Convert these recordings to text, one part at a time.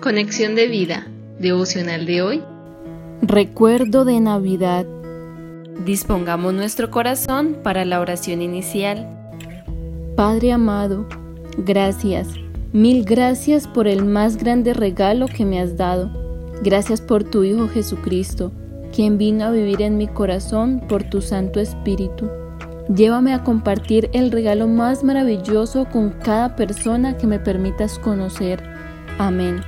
Conexión de vida, devocional de hoy. Recuerdo de Navidad. Dispongamos nuestro corazón para la oración inicial. Padre amado, gracias, mil gracias por el más grande regalo que me has dado. Gracias por tu Hijo Jesucristo, quien vino a vivir en mi corazón por tu Santo Espíritu. Llévame a compartir el regalo más maravilloso con cada persona que me permitas conocer. Amén.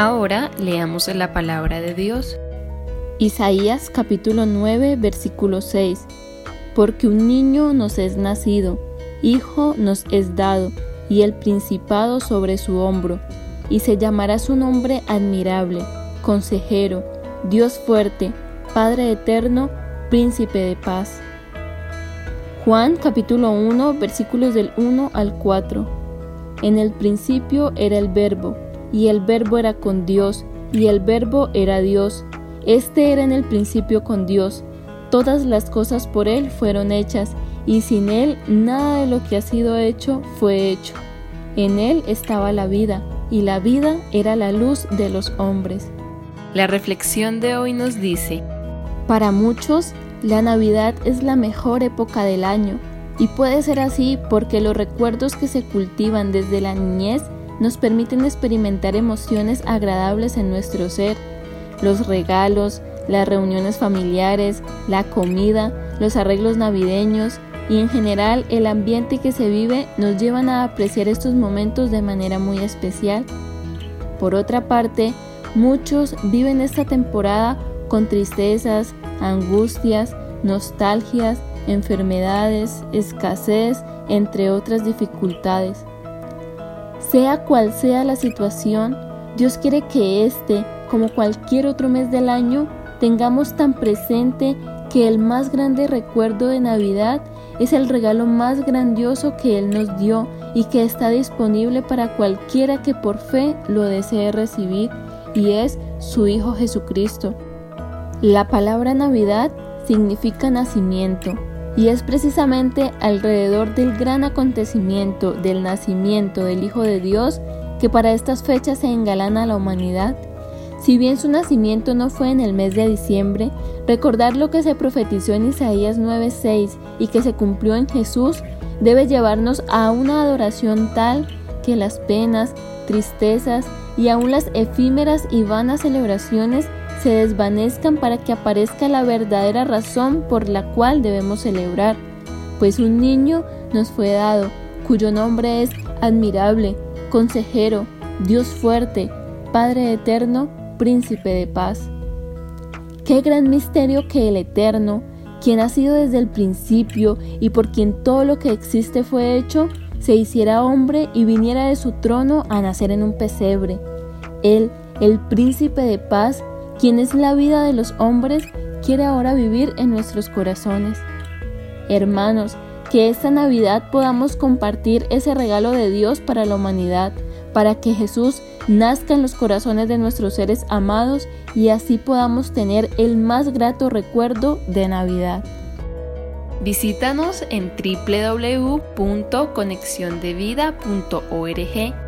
Ahora leamos la palabra de Dios. Isaías capítulo 9 versículo 6. Porque un niño nos es nacido, hijo nos es dado, y el principado sobre su hombro, y se llamará su nombre admirable, consejero, Dios fuerte, Padre eterno, príncipe de paz. Juan capítulo 1 versículos del 1 al 4. En el principio era el verbo, y el verbo era con Dios, y el verbo era Dios. Este era en el principio con Dios. Todas las cosas por Él fueron hechas, y sin Él nada de lo que ha sido hecho fue hecho. En Él estaba la vida, y la vida era la luz de los hombres. La reflexión de hoy nos dice, Para muchos, la Navidad es la mejor época del año y puede ser así porque los recuerdos que se cultivan desde la niñez nos permiten experimentar emociones agradables en nuestro ser. Los regalos, las reuniones familiares, la comida, los arreglos navideños y en general el ambiente que se vive nos llevan a apreciar estos momentos de manera muy especial. Por otra parte, muchos viven esta temporada con tristezas, angustias, nostalgias, enfermedades, escasez, entre otras dificultades. Sea cual sea la situación, Dios quiere que este, como cualquier otro mes del año, tengamos tan presente que el más grande recuerdo de Navidad es el regalo más grandioso que Él nos dio y que está disponible para cualquiera que por fe lo desee recibir, y es su Hijo Jesucristo. La palabra Navidad significa nacimiento y es precisamente alrededor del gran acontecimiento del nacimiento del Hijo de Dios que para estas fechas se engalana la humanidad. Si bien su nacimiento no fue en el mes de diciembre, recordar lo que se profetizó en Isaías 9:6 y que se cumplió en Jesús debe llevarnos a una adoración tal que las penas, tristezas y aún las efímeras y vanas celebraciones se desvanezcan para que aparezca la verdadera razón por la cual debemos celebrar, pues un niño nos fue dado, cuyo nombre es admirable, consejero, Dios fuerte, Padre eterno, príncipe de paz. Qué gran misterio que el eterno, quien ha sido desde el principio y por quien todo lo que existe fue hecho, se hiciera hombre y viniera de su trono a nacer en un pesebre. Él, el príncipe de paz, quien es la vida de los hombres, quiere ahora vivir en nuestros corazones. Hermanos, que esta Navidad podamos compartir ese regalo de Dios para la humanidad, para que Jesús nazca en los corazones de nuestros seres amados y así podamos tener el más grato recuerdo de Navidad. Visítanos en www.conexiondevida.org